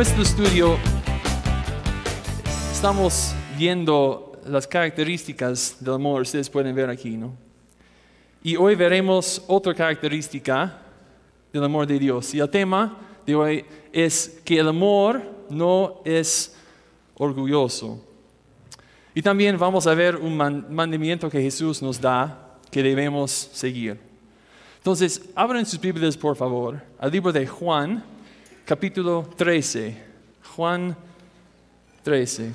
nuestro estudio estamos viendo las características del amor, ustedes pueden ver aquí, ¿no? Y hoy veremos otra característica del amor de Dios. Y el tema de hoy es que el amor no es orgulloso. Y también vamos a ver un mandamiento que Jesús nos da que debemos seguir. Entonces, abran sus Biblias, por favor, al libro de Juan, capítulo 13. Juan 13.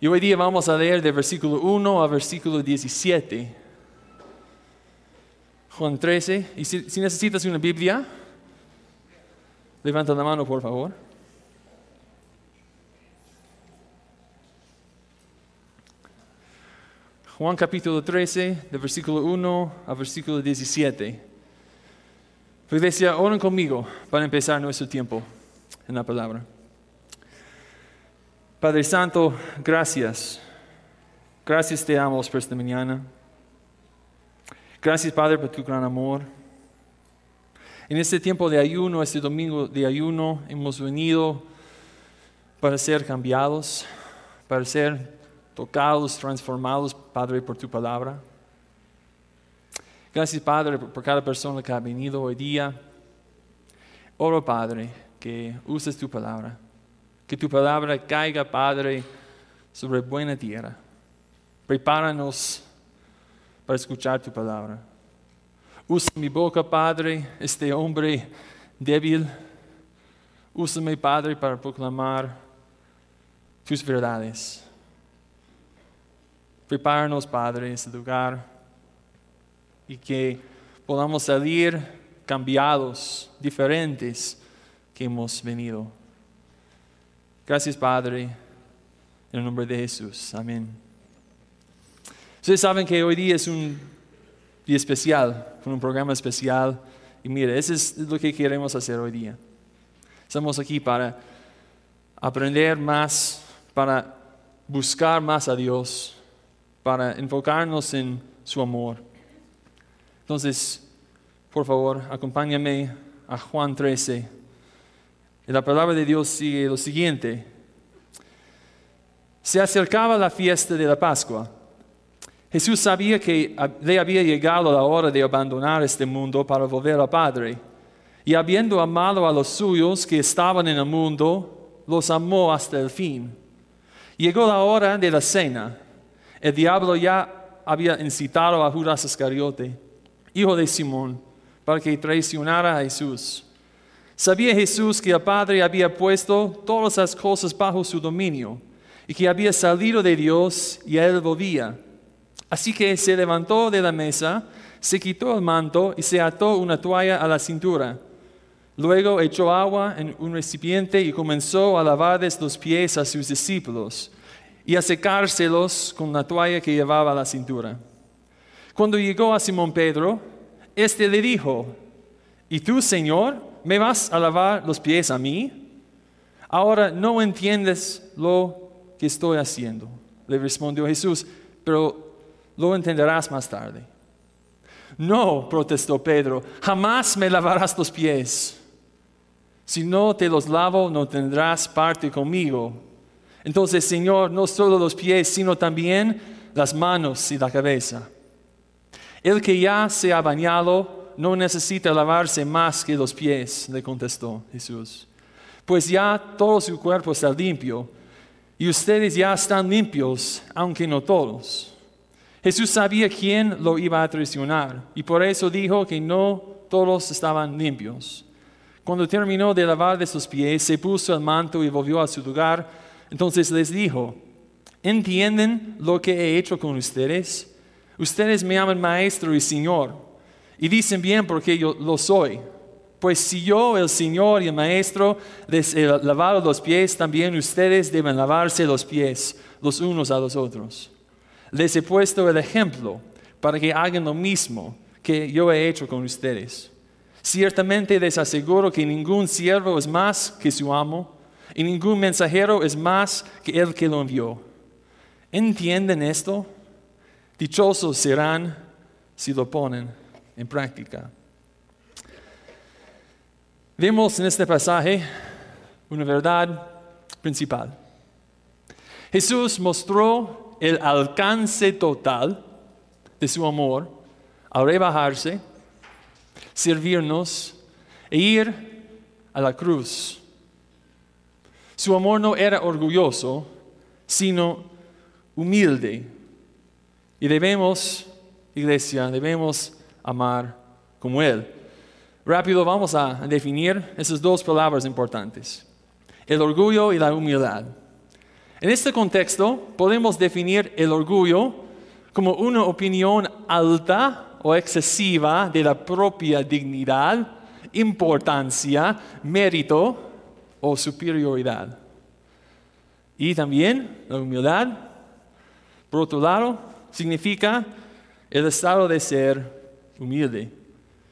Y hoy día vamos a leer de versículo 1 a versículo 17. Juan 13. Y si, si necesitas una Biblia, levanta la mano, por favor. Juan capítulo 13, de versículo 1 a versículo 17. Iglesia, oren conmigo para empezar nuestro tiempo en la palabra. Padre Santo, gracias. Gracias te damos por esta mañana. Gracias, Padre, por tu gran amor. En este tiempo de ayuno, este domingo de ayuno, hemos venido para ser cambiados, para ser tocados, transformados, Padre, por tu palabra. Gracias, Padre, por cada persona que ha venido hoy día. Oro, Padre, que uses tu palabra. Que tu palabra caiga, Padre, sobre buena tierra. Prepáranos para escuchar tu palabra. Usa mi boca, Padre, este hombre débil. Úsame, Padre, para proclamar tus verdades. Prepáranos, Padre, en este lugar y que podamos salir cambiados, diferentes que hemos venido. Gracias, Padre, en el nombre de Jesús. Amén. Ustedes saben que hoy día es un día especial, un programa especial. Y mire, eso es lo que queremos hacer hoy día. Estamos aquí para aprender más, para buscar más a Dios, para enfocarnos en su amor. Entonces, por favor, acompáñame a Juan 13. Y la palabra de Dios sigue lo siguiente. Se acercaba la fiesta de la Pascua. Jesús sabía que le había llegado la hora de abandonar este mundo para volver al Padre. Y habiendo amado a los suyos que estaban en el mundo, los amó hasta el fin. Llegó la hora de la cena. El diablo ya había incitado a Judas Iscariote, hijo de Simón, para que traicionara a Jesús. Sabía Jesús que el Padre había puesto todas las cosas bajo su dominio y que había salido de Dios y él volvía. Así que se levantó de la mesa, se quitó el manto y se ató una toalla a la cintura. Luego echó agua en un recipiente y comenzó a lavarles los pies a sus discípulos y a secárselos con la toalla que llevaba a la cintura. Cuando llegó a Simón Pedro, éste le dijo, ¿y tú, Señor, me vas a lavar los pies a mí? Ahora no entiendes lo que estoy haciendo. Le respondió Jesús, pero lo entenderás más tarde. No, protestó Pedro, jamás me lavarás los pies. Si no te los lavo, no tendrás parte conmigo. Entonces, Señor, no solo los pies, sino también las manos y la cabeza. El que ya se ha bañado no necesita lavarse más que los pies, le contestó Jesús. Pues ya todo su cuerpo está limpio y ustedes ya están limpios, aunque no todos. Jesús sabía quién lo iba a traicionar y por eso dijo que no todos estaban limpios. Cuando terminó de lavar de sus pies, se puso el manto y volvió a su lugar entonces les dijo, ¿entienden lo que he hecho con ustedes? Ustedes me llaman maestro y señor, y dicen bien porque yo lo soy. Pues si yo, el Señor y el Maestro, les he lavado los pies, también ustedes deben lavarse los pies los unos a los otros. Les he puesto el ejemplo para que hagan lo mismo que yo he hecho con ustedes. Ciertamente les aseguro que ningún siervo es más que su amo y ningún mensajero es más que el que lo envió. ¿Entienden esto? Dichosos serán si lo ponen en práctica. Vemos en este pasaje una verdad principal. Jesús mostró el alcance total de su amor al rebajarse, servirnos e ir a la cruz. Su amor no era orgulloso, sino humilde. Y debemos, iglesia, debemos amar como Él. Rápido vamos a definir esas dos palabras importantes. El orgullo y la humildad. En este contexto podemos definir el orgullo como una opinión alta o excesiva de la propia dignidad, importancia, mérito o superioridad. Y también la humildad, por otro lado, significa el estado de ser humilde.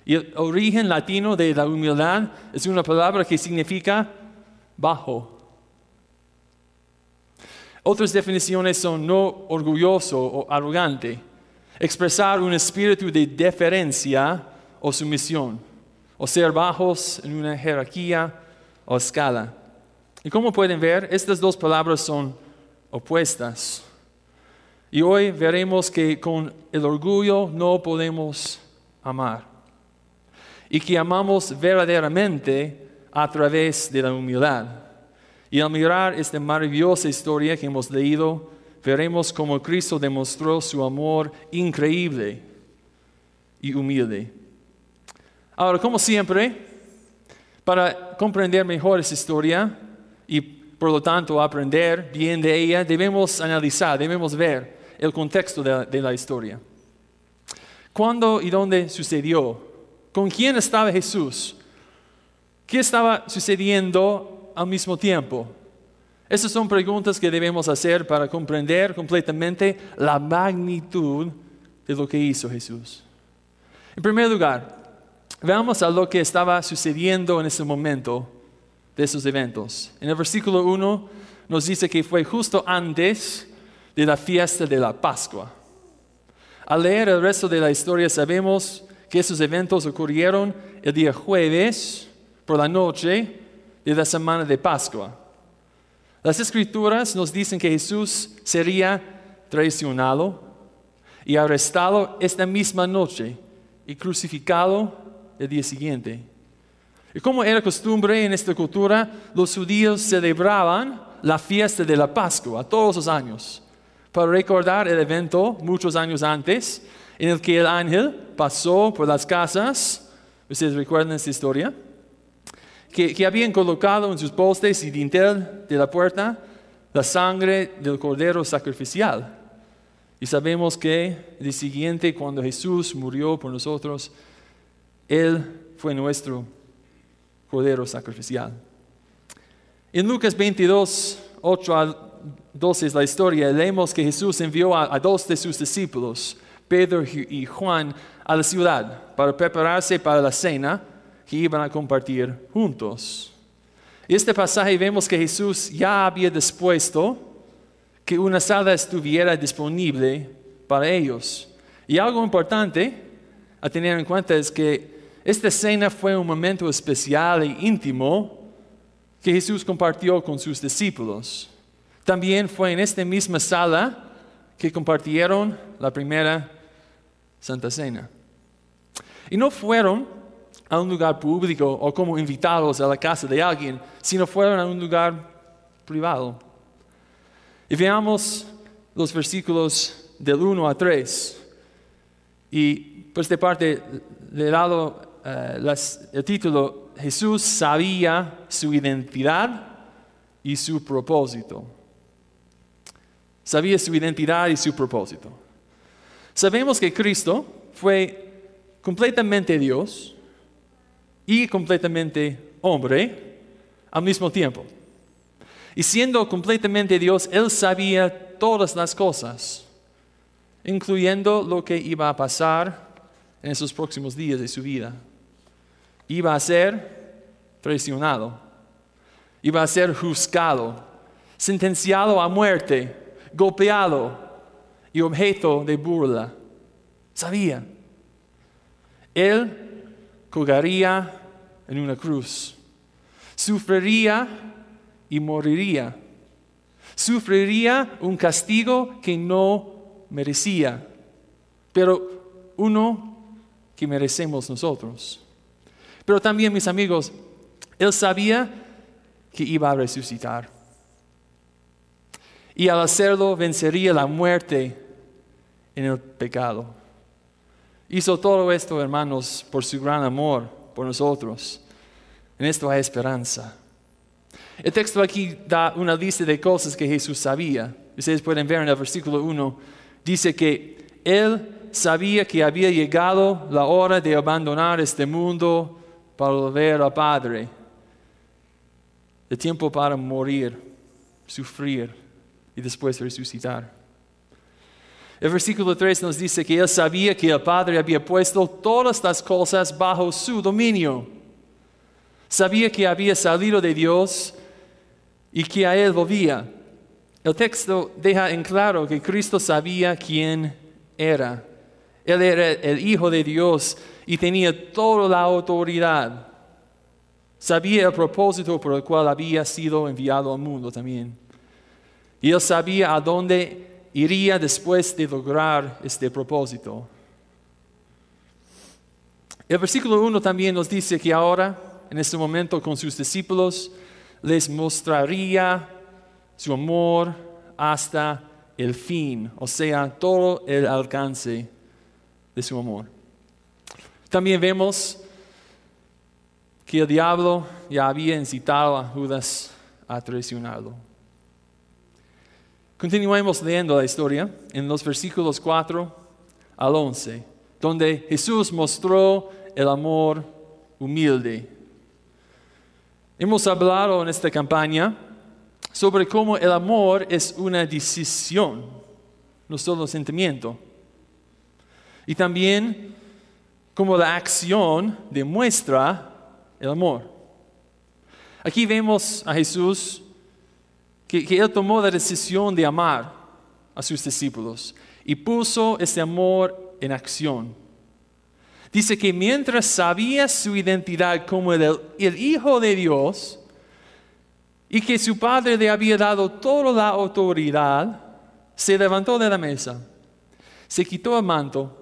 Y el origen latino de la humildad es una palabra que significa bajo. Otras definiciones son no orgulloso o arrogante, expresar un espíritu de deferencia o sumisión, o ser bajos en una jerarquía o escala. Y como pueden ver, estas dos palabras son opuestas. Y hoy veremos que con el orgullo no podemos amar. Y que amamos verdaderamente a través de la humildad. Y al mirar esta maravillosa historia que hemos leído, veremos cómo Cristo demostró su amor increíble y humilde. Ahora, como siempre, para comprender mejor esa historia y por lo tanto aprender bien de ella, debemos analizar, debemos ver el contexto de la, historia. ¿Cuándo y dónde sucedió? ¿Con quién estaba Jesús? ¿Qué estaba sucediendo al mismo tiempo? Esas son preguntas que debemos hacer para comprender completamente la magnitud de lo que hizo Jesús. En primer lugar, Veamos a lo que estaba sucediendo en ese momento de esos eventos. En el versículo 1 nos dice que fue justo antes de la fiesta de la Pascua. Al leer el resto de la historia sabemos que esos eventos ocurrieron el día jueves por la noche de la semana de Pascua. Las escrituras nos dicen que Jesús sería traicionado y arrestado esta misma noche y crucificado el día siguiente. Y como era costumbre en esta cultura, los judíos celebraban la fiesta de la Pascua todos los años para recordar el evento muchos años antes en el que el ángel pasó por las casas, ustedes recuerdan esta historia, que, que habían colocado en sus postes y dintel de la puerta la sangre del cordero sacrificial. Y sabemos que el siguiente, cuando Jesús murió por nosotros, él fue nuestro Cordero sacrificial. En Lucas 22, 8 a 12 es la historia. Leemos que Jesús envió a, dos de sus discípulos, Pedro y Juan, a la ciudad para prepararse para la cena que iban a compartir juntos. Este pasaje vemos que Jesús ya había dispuesto que una sala estuviera disponible para ellos. Y algo importante a tener en cuenta es que esta cena fue un momento especial e íntimo que Jesús compartió con sus discípulos. También fue en esta misma sala que compartieron la primera Santa Cena. Y no fueron a un lugar público o como invitados a la casa de alguien, sino fueron a un lugar privado. Y veamos los versículos del 1 a 3. Y pues de parte de lado eh, el título, Jesús sabía su identidad y su propósito. Sabía su identidad y su propósito. Sabemos que Cristo fue completamente Dios y completamente hombre al mismo tiempo. Y siendo completamente Dios, Él sabía todas las cosas, incluyendo lo que iba a pasar en esos próximos días de su vida iba a ser traicionado, iba a ser juzgado, sentenciado a muerte, golpeado y objeto de burla. Sabía. Él colgaría en una cruz. Sufriría y moriría. Sufriría un castigo que no merecía, pero uno que merecemos nosotros. Pero también, mis amigos, él sabía que iba a resucitar. Y al hacerlo vencería la muerte en el pecado. Hizo todo esto, hermanos, por su gran amor por nosotros. En esto hay esperanza. El texto aquí da una lista de cosas que Jesús sabía. Ustedes pueden ver en el versículo 1, dice que Él sabía que había llegado la hora de abandonar este mundo para volver al Padre. El tiempo para morir, sufrir y después resucitar. El versículo 3 nos dice que él sabía que el Padre había puesto todas las cosas bajo su dominio. Sabía que había salido de Dios y que a él volvía. El texto deja en claro que Cristo sabía quién era. Él era el Hijo de Dios y tenía toda la autoridad. Sabía el propósito por el cual había sido enviado al mundo también. Y él sabía a dónde iría después de lograr este propósito. El versículo 1 también nos dice que ahora, en este momento con sus discípulos, les mostraría su amor hasta el fin, o sea, todo el alcance de su amor. También vemos que el diablo ya había incitado a Judas a traicionarlo. Continuemos leyendo la historia en los versículos 4 al 11, donde Jesús mostró el amor humilde. Hemos hablado en esta campaña sobre cómo el amor es una decisión, no solo sentimiento. Y también cómo la acción demuestra el amor. Aquí vemos a Jesús que, Él tomó la decisión de amar a sus discípulos y puso ese amor en acción. Dice que mientras sabía su identidad como el, el, Hijo de Dios y que su Padre le había dado toda la autoridad, se levantó de la mesa, se quitó el manto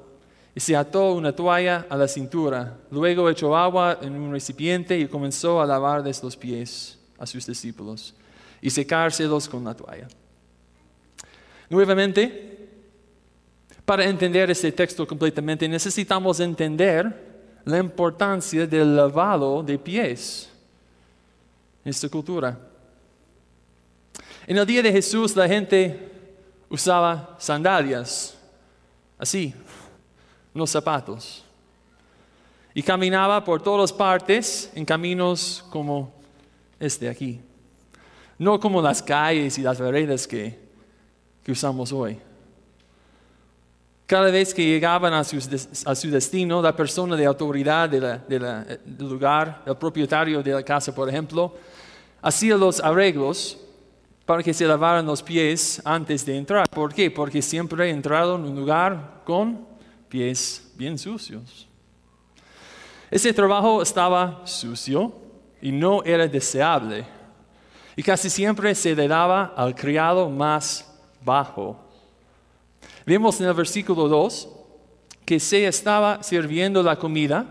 y se ató una toalla a la cintura. Luego echó agua en un recipiente y comenzó a lavarles los pies a sus discípulos y secárselos con la toalla. Nuevamente, para entender este texto completamente necesitamos entender la importancia del lavado de pies en esta cultura. En el día de Jesús la gente usaba sandalias, así, unos zapatos, y caminaba por todas partes en caminos como este aquí no como las calles y las veredas que, usamos hoy. Cada vez que llegaban a su, destino, la persona de autoridad del lugar, el propietario de la casa, por ejemplo, hacía los arreglos para que se lavaran los pies antes de entrar. ¿Por qué? Porque siempre he entrado en un lugar con pies bien sucios. Ese trabajo estaba sucio y no era deseable y casi siempre se le daba al criado más bajo. Vemos en el versículo 2 que se estaba sirviendo la comida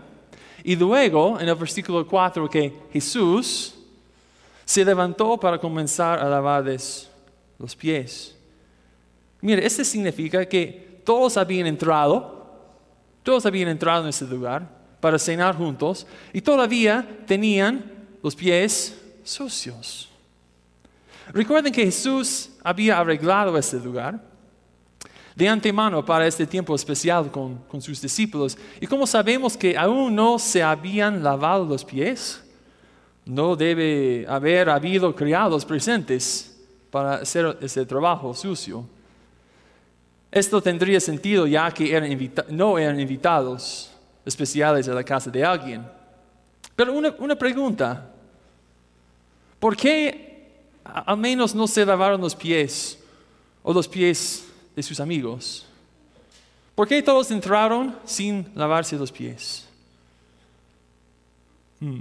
y luego en el versículo 4 que Jesús se levantó para comenzar a lavarles los pies. Mire, esto significa que todos habían entrado, todos habían entrado en ese lugar para cenar juntos y todavía tenían los pies sucios. Recuerden que Jesús había arreglado este lugar de antemano para este tiempo especial con, sus discípulos. Y como sabemos que aún no se habían lavado los pies, no debe haber habido criados presentes para hacer ese trabajo sucio. Esto tendría sentido ya que no eran invitados especiales a la casa de alguien. Pero una, una pregunta, ¿por qué al menos no se lavaron los pies o los pies de sus amigos. ¿Por qué todos entraron sin lavarse los pies? Hmm.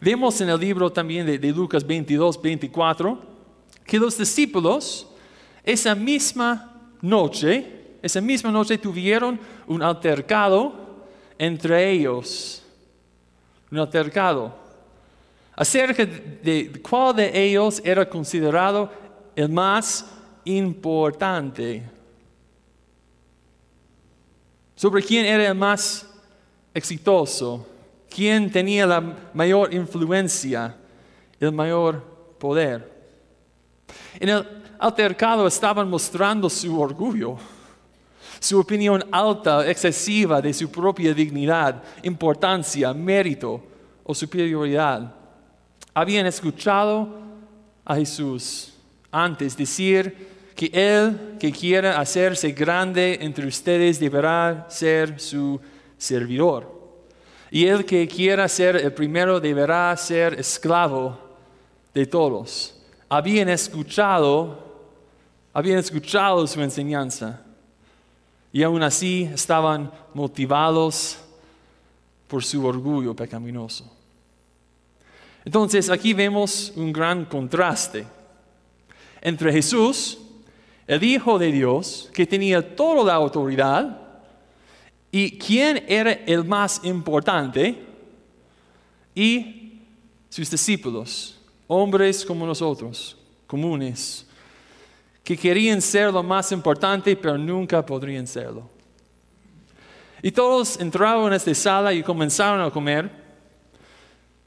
Vemos en el libro también de, de Lucas 22, 24, que los discípulos esa misma noche, esa misma noche tuvieron un altercado entre ellos. Un altercado. Acerca de cuál de ellos era considerado el más importante. Sobre quién era el más exitoso. Quién tenía la mayor influencia, el mayor poder. En el altercado estaban mostrando su orgullo, su opinión alta, excesiva de su propia dignidad, importancia, mérito o superioridad. Habían escuchado a Jesús antes decir que el que quiera hacerse grande entre ustedes deberá ser su servidor. Y el que quiera ser el primero deberá ser esclavo de todos. Habían escuchado habían escuchado su enseñanza y aún así estaban motivados por su orgullo pecaminoso. Entonces aquí vemos un gran contraste entre Jesús, el Hijo de Dios, que tenía toda la autoridad, y quién era el más importante, y sus discípulos, hombres como nosotros, comunes, que querían ser lo más importante, pero nunca podrían serlo. Y todos entraron en esta sala y comenzaron a comer,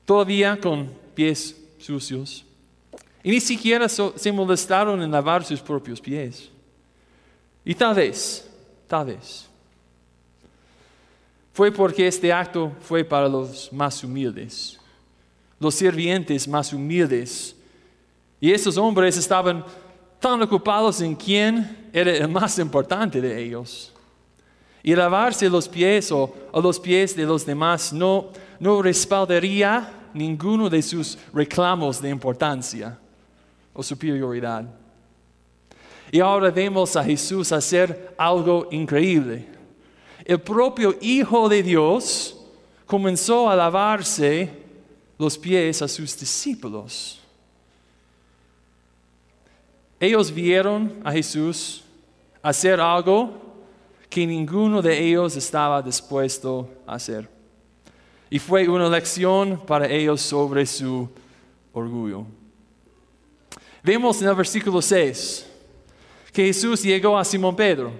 todavía con pies sucios. Y ni siquiera se molestaron en lavar sus propios pies. Y tal vez, tal vez, fue porque este acto fue para los más humildes, los sirvientes más humildes. Y esos hombres estaban tan ocupados en quién era el más importante de ellos. Y lavarse los pies o, los pies de los demás no, no respaldaría ninguno de sus reclamos de importancia o superioridad. Y ahora vemos a Jesús hacer algo increíble. El propio Hijo de Dios comenzó a lavarse los pies a sus discípulos. Ellos vieron a Jesús hacer algo que ninguno de ellos estaba dispuesto a hacer. Y fue una lección para ellos sobre su orgullo. Vemos en el versículo 6 que Jesús llegó a Simón Pedro.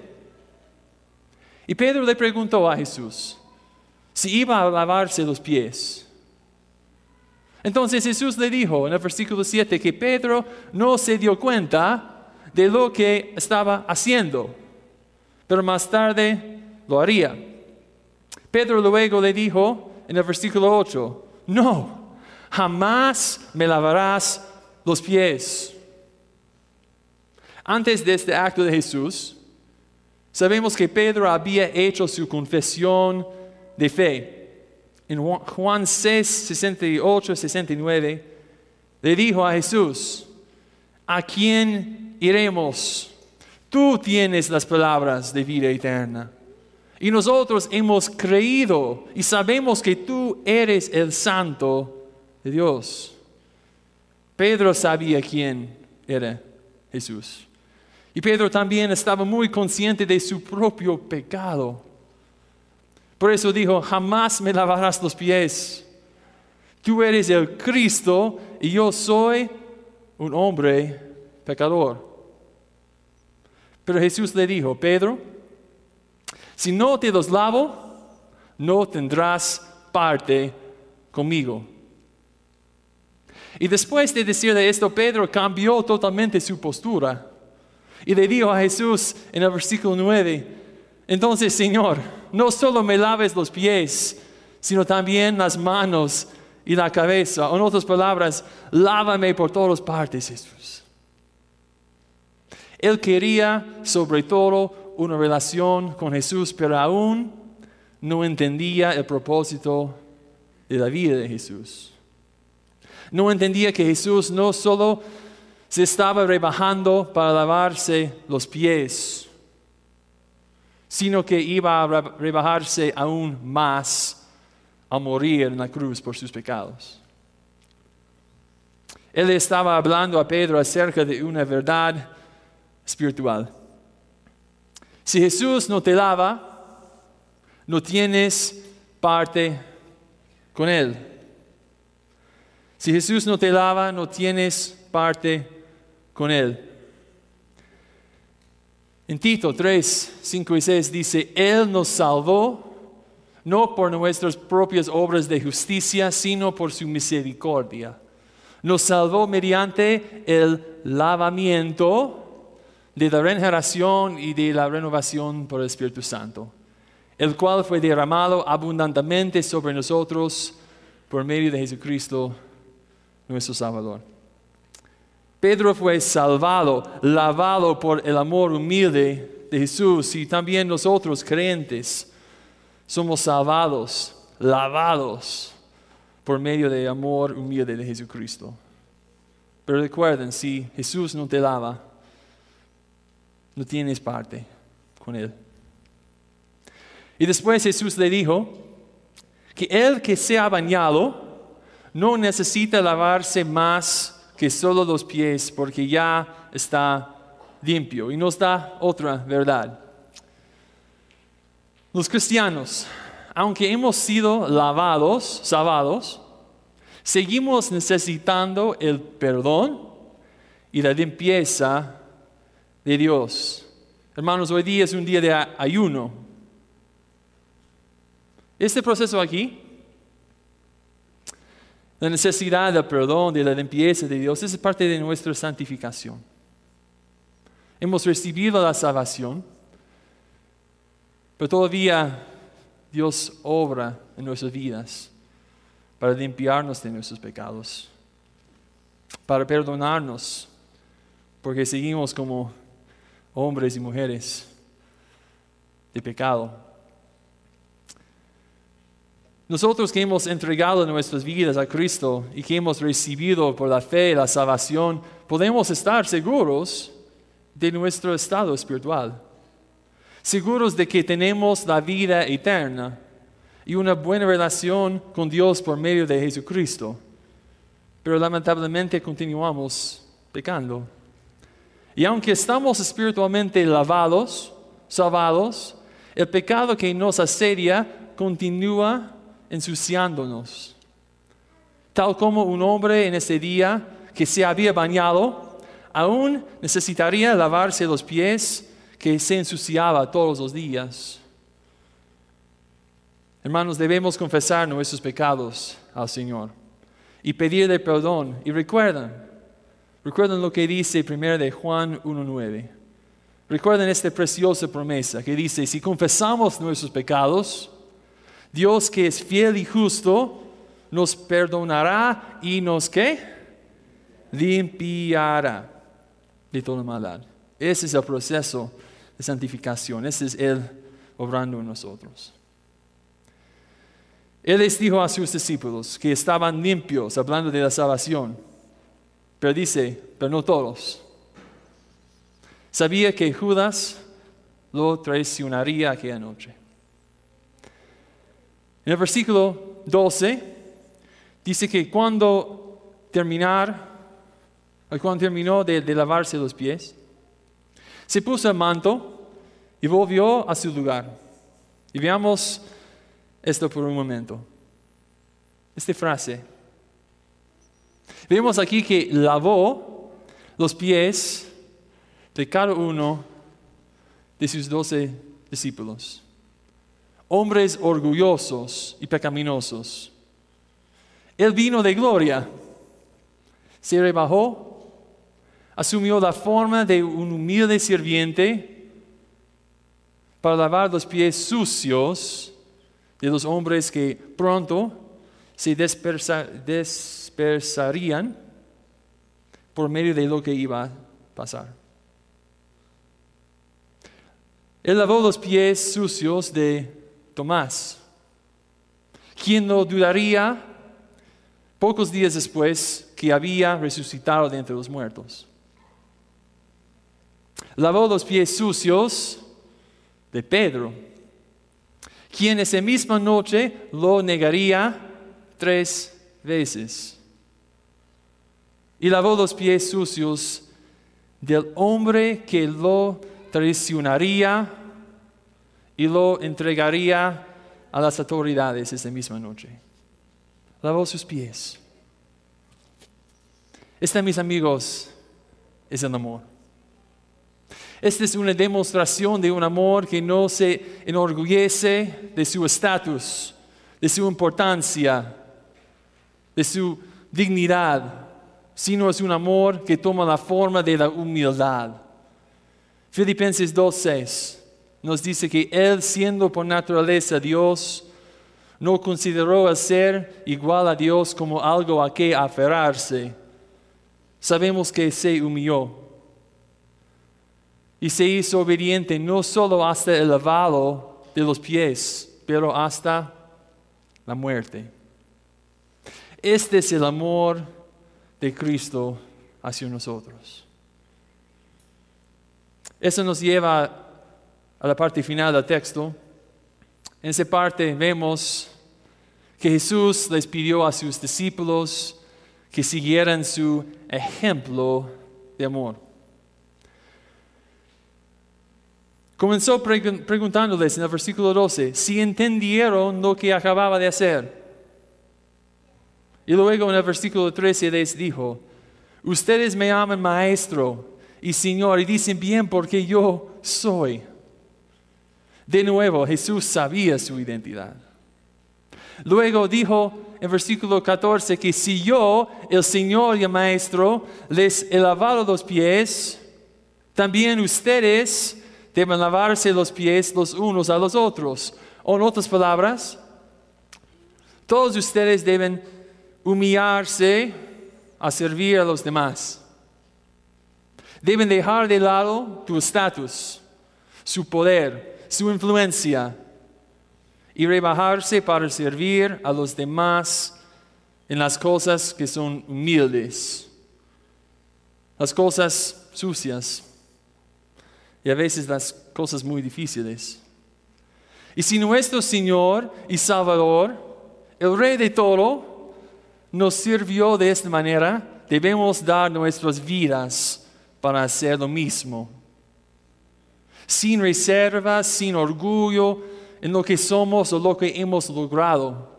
Y Pedro le preguntó a Jesús si iba a lavarse los pies. Entonces Jesús le dijo en el versículo 7 que Pedro no se dio cuenta de lo que estaba haciendo, pero más tarde lo haría. Pedro luego le dijo en el versículo 8, no, jamás me lavarás los pies. Antes de este acto de Jesús, sabemos que Pedro había hecho su confesión de fe en Juan 6, 68, 69, le dijo a Jesús, ¿a quién iremos? Tú tienes las palabras de vida eterna. Y nosotros hemos creído y sabemos que tú eres el santo de Dios. Pedro sabía quién era Jesús. Y Pedro también estaba muy consciente de su propio pecado. Por eso dijo, jamás me lavarás los pies. Tú eres el Cristo y yo soy un hombre pecador. Pero Jesús le dijo, Pedro, si no te los lavo, no tendrás parte conmigo. Y después de decirle esto, Pedro cambió totalmente su postura. Y le dijo a Jesús en el versículo 9, entonces, Señor, no solo me laves los pies, sino también las manos y la cabeza. En otras palabras, lávame por todas partes, Jesús. Él quería sobre todo una relación con Jesús, pero aún no entendía el propósito de la vida de Jesús. No entendía que Jesús no solo se estaba rebajando para lavarse los pies, sino que iba a rebajarse aún más a morir en la cruz por sus pecados. Él estaba hablando a Pedro acerca de una verdad espiritual. Si Jesús no te lava, no tienes parte con Él. Si Jesús no te lava, no tienes parte con Él. En Tito 3, 5 y 6 dice, Él nos salvó no por nuestras propias obras de justicia, sino por su misericordia. Nos salvó mediante el lavamiento de la regeneración y de la renovación por el Espíritu Santo, el cual fue derramado abundantemente sobre nosotros por medio de Jesucristo, nuestro Salvador. Pedro fue salvado, lavado por el amor humilde de Jesús y también nosotros creyentes somos salvados, lavados por medio del amor humilde de Jesucristo. Pero recuerden, si Jesús no te lava, no tienes parte con Él. Y después Jesús le dijo que el que sea bañado no necesita lavarse más que solo los pies porque ya está limpio. Y nos da otra verdad. Los cristianos, aunque hemos sido lavados, salvados, seguimos necesitando el perdón y la limpieza de Dios. Hermanos, hoy día es un día de ayuno. Este proceso aquí, la necesidad del perdón, de la limpieza de Dios, es parte de nuestra santificación. Hemos recibido la salvación, pero todavía Dios obra en nuestras vidas para limpiarnos de nuestros pecados, para perdonarnos, porque seguimos como hombres y mujeres de pecado. Nosotros que hemos entregado nuestras vidas a Cristo y que hemos recibido por la fe la salvación, podemos estar seguros de nuestro estado espiritual, seguros de que tenemos la vida eterna y una buena relación con Dios por medio de Jesucristo. Pero lamentablemente continuamos pecando. Y aunque estamos espiritualmente lavados, salvados, el pecado que nos asedia continúa ensuciándonos. Tal como un hombre en ese día que se había bañado, aún necesitaría lavarse los pies que se ensuciaba todos los días. Hermanos, debemos confesar nuestros pecados al Señor y pedirle perdón. Y recuerden, Recuerden lo que dice primero de Juan 1.9. Recuerden esta preciosa promesa que dice, si confesamos nuestros pecados, Dios que es fiel y justo, nos perdonará y nos qué? Limpiará de toda maldad. Ese es el proceso de santificación. Ese es Él obrando en nosotros. Él les dijo a sus discípulos que estaban limpios, hablando de la salvación pero dice, pero no todos. Sabía que Judas lo traicionaría aquella noche. En el versículo 12 dice que cuando terminar, cuando terminó de, de lavarse los pies, se puso el manto y volvió a su lugar. Y veamos esto por un momento. Esta frase, Vemos aquí que lavó los pies de cada uno de sus doce discípulos. Hombres orgullosos y pecaminosos. Él vino de gloria, se rebajó, asumió la forma de un humilde sirviente para lavar los pies sucios de los hombres que pronto se dispersarían por medio de lo que iba a pasar. Él lavó los pies sucios de Tomás, quien no dudaría pocos días después que había resucitado de entre los muertos. Lavó los pies sucios de Pedro, quien esa misma noche lo negaría tres veces. y lavó los pies sucios del hombre que lo traicionaría y lo entregaría a las autoridades esa misma noche. Lavó sus pies. Esta, mis amigos, es el amor. Esta es una demostración de un amor que no se enorgullece de su estatus, de su importancia, de su dignidad, sino es un amor que toma la forma de la humildad. Filipenses 2.6 nos dice que Él, siendo por naturaleza Dios, no consideró el ser igual a Dios como algo a que aferrarse. Sabemos que se humilló y se hizo obediente no solo hasta el lavado de los pies, pero hasta la muerte. Este es el amor de Cristo hacia nosotros. Eso nos lleva a la parte final del texto. En esa parte vemos que Jesús les pidió a sus discípulos que siguieran su ejemplo de amor. Comenzó preguntándoles en el versículo 12 si entendieron lo que acababa de hacer. Y luego en el versículo 13 les dijo, ustedes me aman maestro y señor y dicen bien porque yo soy. De nuevo, Jesús sabía su identidad. Luego dijo en versículo 14 que si yo, el Señor y el Maestro, les he lavado los pies, también ustedes deben lavarse los pies los unos a los otros. O en otras palabras, todos ustedes deben humillarse a servir a los demás. Deben dejar de lado tu estatus, su poder, su influencia y rebajarse para servir a los demás en las cosas que son humildes, las cosas sucias y a veces las cosas muy difíciles. Y si nuestro Señor y Salvador, el Rey de todo, nos sirvió de esta manera, debemos dar nuestras vidas para hacer lo mismo. Sin reserva, sin orgullo en lo que somos o lo que hemos logrado.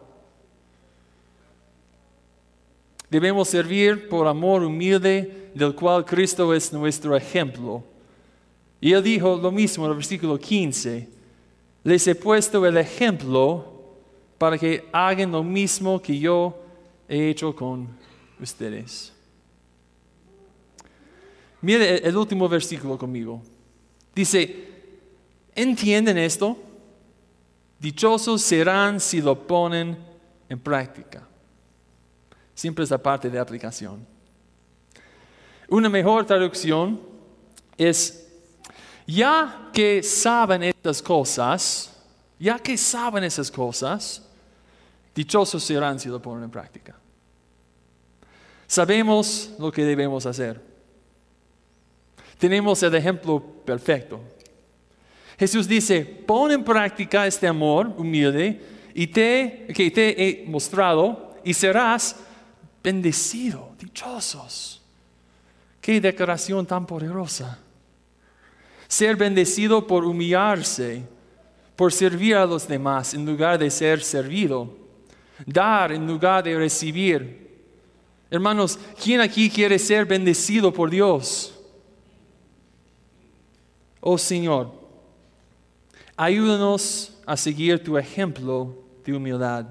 Debemos servir por amor humilde del cual Cristo es nuestro ejemplo. Y él dijo lo mismo en el versículo 15. Les he puesto el ejemplo para que hagan lo mismo que yo he hecho con ustedes. Mire el último versículo conmigo. Dice, ¿entienden esto? Dichosos serán si lo ponen en práctica. Siempre es la parte de aplicación. Una mejor traducción es ya que saben estas cosas, ya que saben esas cosas, dichosos serán si lo ponen en práctica. Sabemos lo que debemos hacer. Tenemos el ejemplo perfecto. Jesús dice, pon en práctica este amor humilde y te, que te he mostrado y serás bendecido, dichosos. Qué declaración tan poderosa. Ser bendecido por humillarse, por servir a los demás en lugar de ser servido. Dar en lugar de recibir. Hermanos, ¿quién aquí quiere ser bendecido por Dios? Oh Señor, ayúdanos a seguir tu ejemplo de humildad.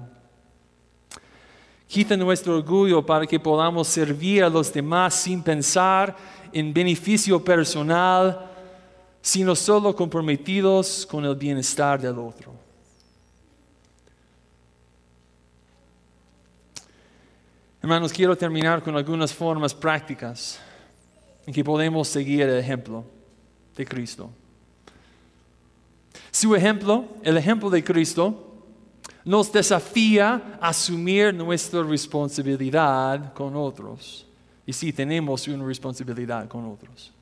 Quita nuestro orgullo para que podamos servir a los demás sin pensar en beneficio personal sino solo comprometidos con el bienestar del otro. Hermanos, quiero terminar con algunas formas prácticas en que podemos seguir el ejemplo de Cristo. Su ejemplo, el ejemplo de Cristo, nos desafía a asumir nuestra responsabilidad con otros. Y sí, tenemos una responsabilidad con otros.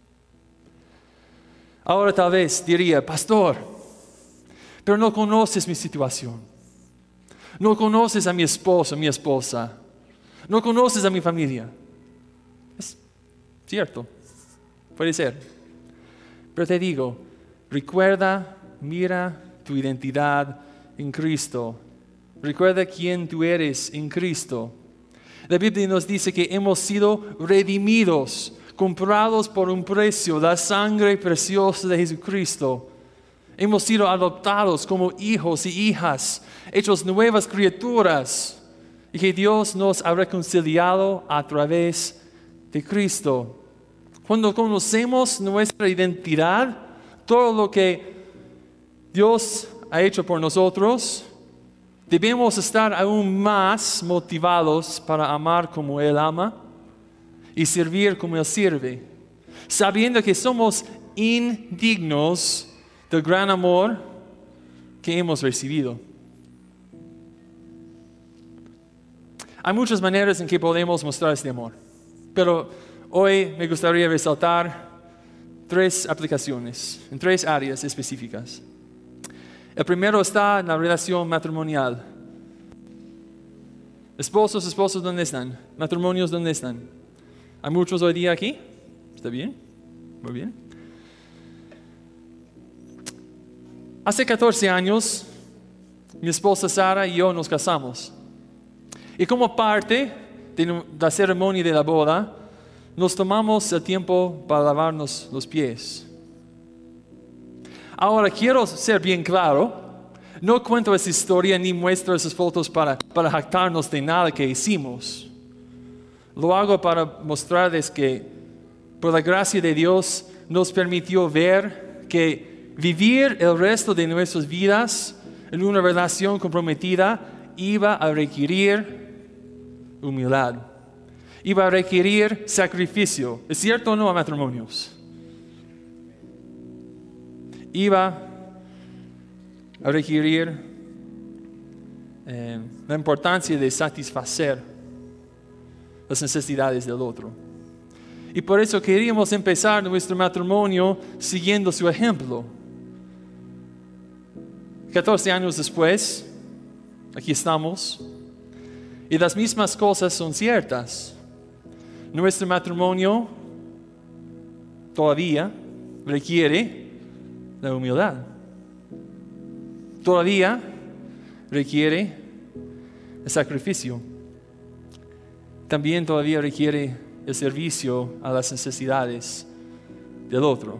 Ahora tal vez diría, pastor, pero no conoces mi situación. No conoces a mi esposo, mi esposa. No conoces a mi familia. Es cierto, puede ser. Pero te digo, recuerda, mira tu identidad en Cristo. Recuerda quién tú eres en Cristo. La Biblia nos dice que hemos sido redimidos, comprados por un precio, la sangre preciosa de Jesucristo. Hemos sido adoptados como hijos y hijas, hechos nuevas criaturas, y que Dios nos ha reconciliado a través de Cristo. Cuando conocemos nuestra identidad, todo lo que Dios ha hecho por nosotros, debemos estar aún más motivados para amar como Él ama y servir como Él sirve, sabiendo que somos indignos del gran amor que hemos recibido. Hay muchas maneras en que podemos mostrar este amor, pero hoy me gustaría resaltar tres aplicaciones en tres áreas específicas. El primero está en la relación matrimonial. Esposos, esposos, ¿dónde están? Matrimonios, ¿dónde están? ¿Hay muchos hoy día aquí? ¿Está bien? Muy bien. Hace 14 años, mi esposa Sara y yo nos casamos. Y como parte de la ceremonia de la boda, nos tomamos el tiempo para lavarnos los pies. Ahora quiero ser bien claro, no cuento esa historia ni muestro esas fotos para, para jactarnos de nada que hicimos. Lo hago para mostrarles que por la gracia de Dios nos permitió ver que Vivir el resto de nuestras vidas en una relación comprometida iba a requerir humildad, iba a requerir sacrificio. ¿Es cierto o no a matrimonios? Iba a requerir eh, la importancia de satisfacer las necesidades del otro. Y por eso queríamos empezar nuestro matrimonio siguiendo su ejemplo. 14 años después, aquí estamos, y las mismas cosas son ciertas. Nuestro matrimonio todavía requiere la humildad. Todavía requiere el sacrificio. También todavía requiere el servicio a las necesidades del otro.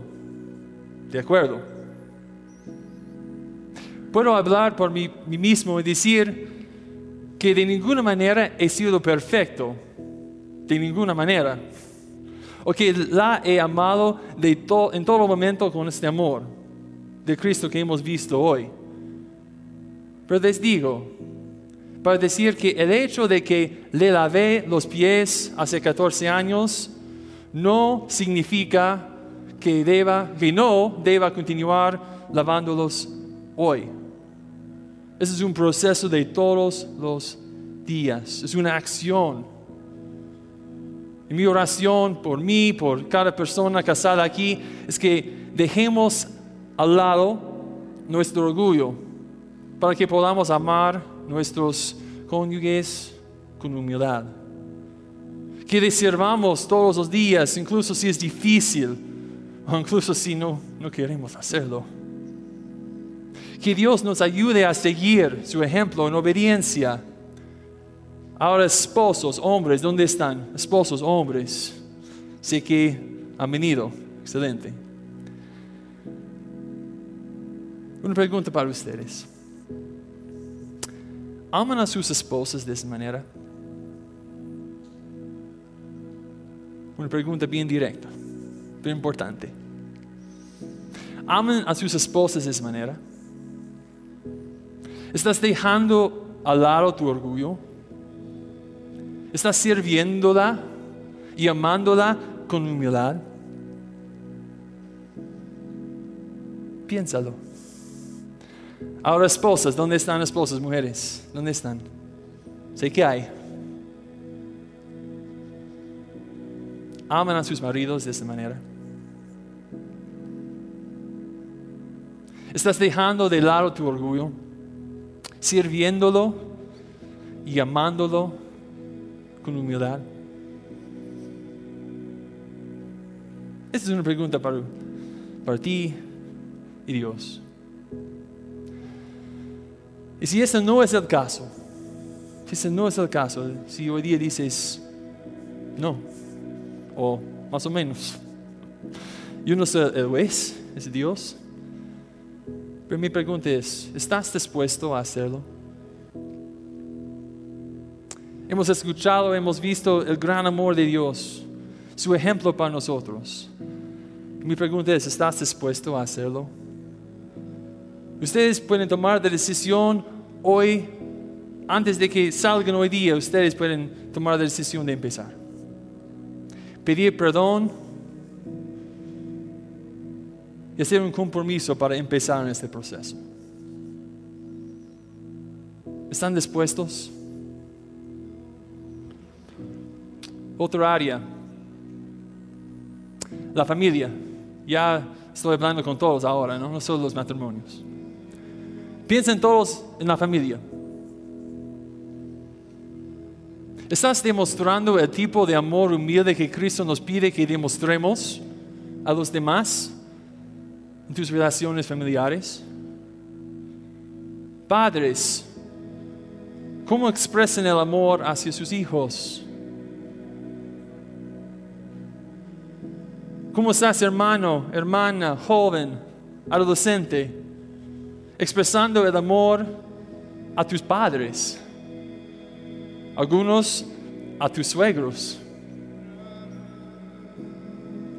¿De acuerdo? puedo hablar por mí, mismo y decir que de ninguna manera he sido perfecto, de ninguna manera, o que la he amado en todo momento con este amor de Cristo que hemos visto hoy. Pero les digo, para decir que el hecho de que le lavé los pies hace 14 años no significa que, deba, que no deba continuar lavándolos hoy. Ese es un proceso de todos los días, es una acción. Y mi oración por mí, por cada persona casada aquí, es que dejemos al lado nuestro orgullo para que podamos amar nuestros cónyuges con humildad. Que les todos los días, incluso si es difícil, o incluso si no, no queremos hacerlo. Que Dios nos ayude a seguir su ejemplo en obediencia. Ahora esposos, hombres, ¿dónde están? Esposos, hombres. Sé que han venido. Excelente. Una pregunta para ustedes. ¿Aman a sus esposas de esa manera? Una pregunta bien directa, pero importante. ¿Aman a sus esposas de esa manera? ¿Estás dejando al lado tu orgullo? ¿Estás sirviéndola y amándola con humildad? Piénsalo. Ahora esposas, ¿dónde están esposas, mujeres? ¿Dónde están? Sé que hay. Aman a sus maridos de esta manera. ¿Estás dejando de lado tu orgullo? Sirviéndolo y amándolo con humildad. Esta es una pregunta para, para ti y Dios. Y si ese no es el caso, si ese no es el caso, si hoy día dices no, o más o menos, yo no sé el juez, es Dios, pero mi pregunta es, ¿estás dispuesto a hacerlo? Hemos escuchado, hemos visto el gran amor de Dios, su ejemplo para nosotros. Mi pregunta es, ¿estás dispuesto a hacerlo? Ustedes pueden tomar la decisión hoy, antes de que salgan hoy día, ustedes pueden tomar la decisión de empezar. Pedir perdón y hacer un compromiso para empezar en este proceso. ¿Están dispuestos? Otra área, la familia. Ya estoy hablando con todos ahora, no, no solo los matrimonios. Piensen todos en la familia. ¿Estás demostrando el tipo de amor humilde que Cristo nos pide que demostremos a los demás tus relaciones familiares? Padres, ¿cómo expresan el amor hacia sus hijos? ¿Cómo estás, hermano, hermana, joven, adolescente? Expresando el amor a tus padres, algunos a tus suegros,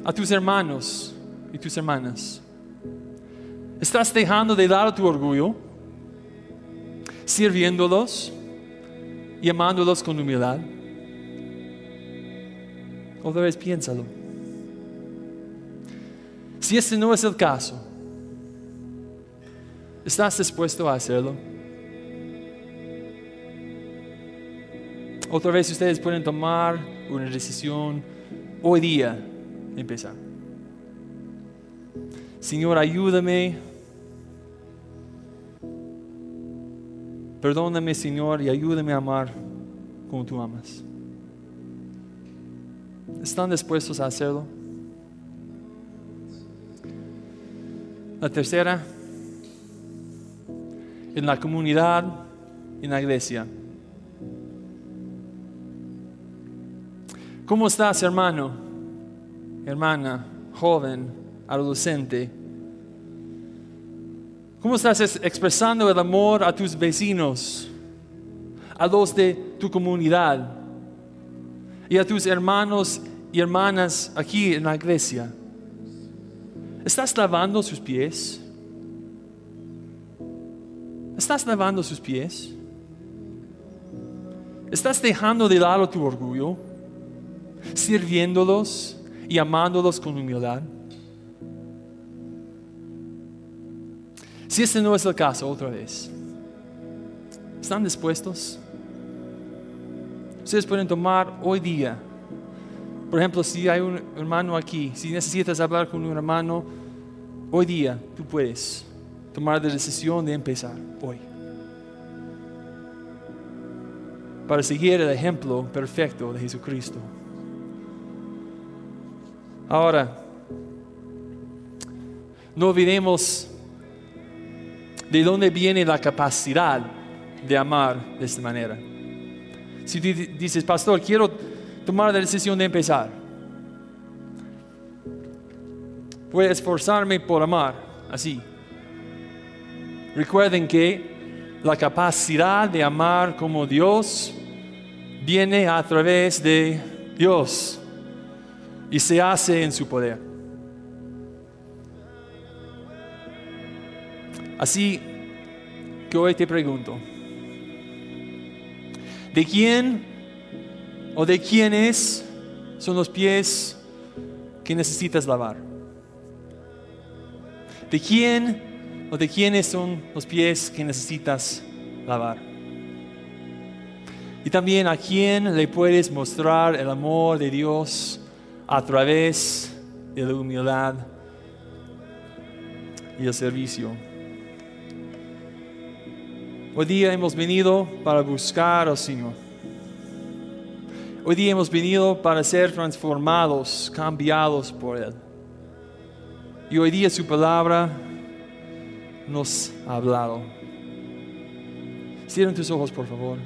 a tus hermanos y tus hermanas. ¿Estás dejando de lado tu orgullo, sirviéndolos y amándolos con humildad? Otra vez piénsalo. Si ese no es el caso, ¿estás dispuesto a hacerlo? Otra vez ustedes pueden tomar una decisión hoy día empezar. Señor, ayúdame. Perdóname, Señor, y ayúdame a amar como tú amas. ¿Están dispuestos a hacerlo? La tercera, en la comunidad, en la iglesia. ¿Cómo estás, hermano, hermana, joven, adolescente? ¿Cómo estás expresando el amor a tus vecinos, a los de tu comunidad y a tus hermanos y hermanas aquí en la iglesia? ¿Estás lavando sus pies? ¿Estás lavando sus pies? ¿Estás dejando de lado tu orgullo, sirviéndolos y amándolos con humildad? Si ese no es el caso, otra vez, ¿están dispuestos? Ustedes pueden tomar hoy día por ejemplo, si hay un hermano aquí, si necesitas hablar con un hermano, hoy día tú puedes tomar la decisión de empezar hoy. Para seguir el ejemplo perfecto de Jesucristo. Ahora, no olvidemos de dónde viene la capacidad de amar de esta manera. Si dices, pastor, quiero tomar la decisión de empezar. Voy a esforzarme por amar, así. Recuerden que la capacidad de amar como Dios viene a través de Dios y se hace en su poder. Así que hoy te pregunto, ¿de quién ¿O de quiénes son los pies que necesitas lavar? ¿De quién o de quiénes son los pies que necesitas lavar? Y también a quién le puedes mostrar el amor de Dios a través de la humildad y el servicio. Hoy día hemos venido para buscar al Señor. Hoy día hemos venido para ser transformados, cambiados por Él. Y hoy día su palabra nos ha hablado. Cierren tus ojos, por favor.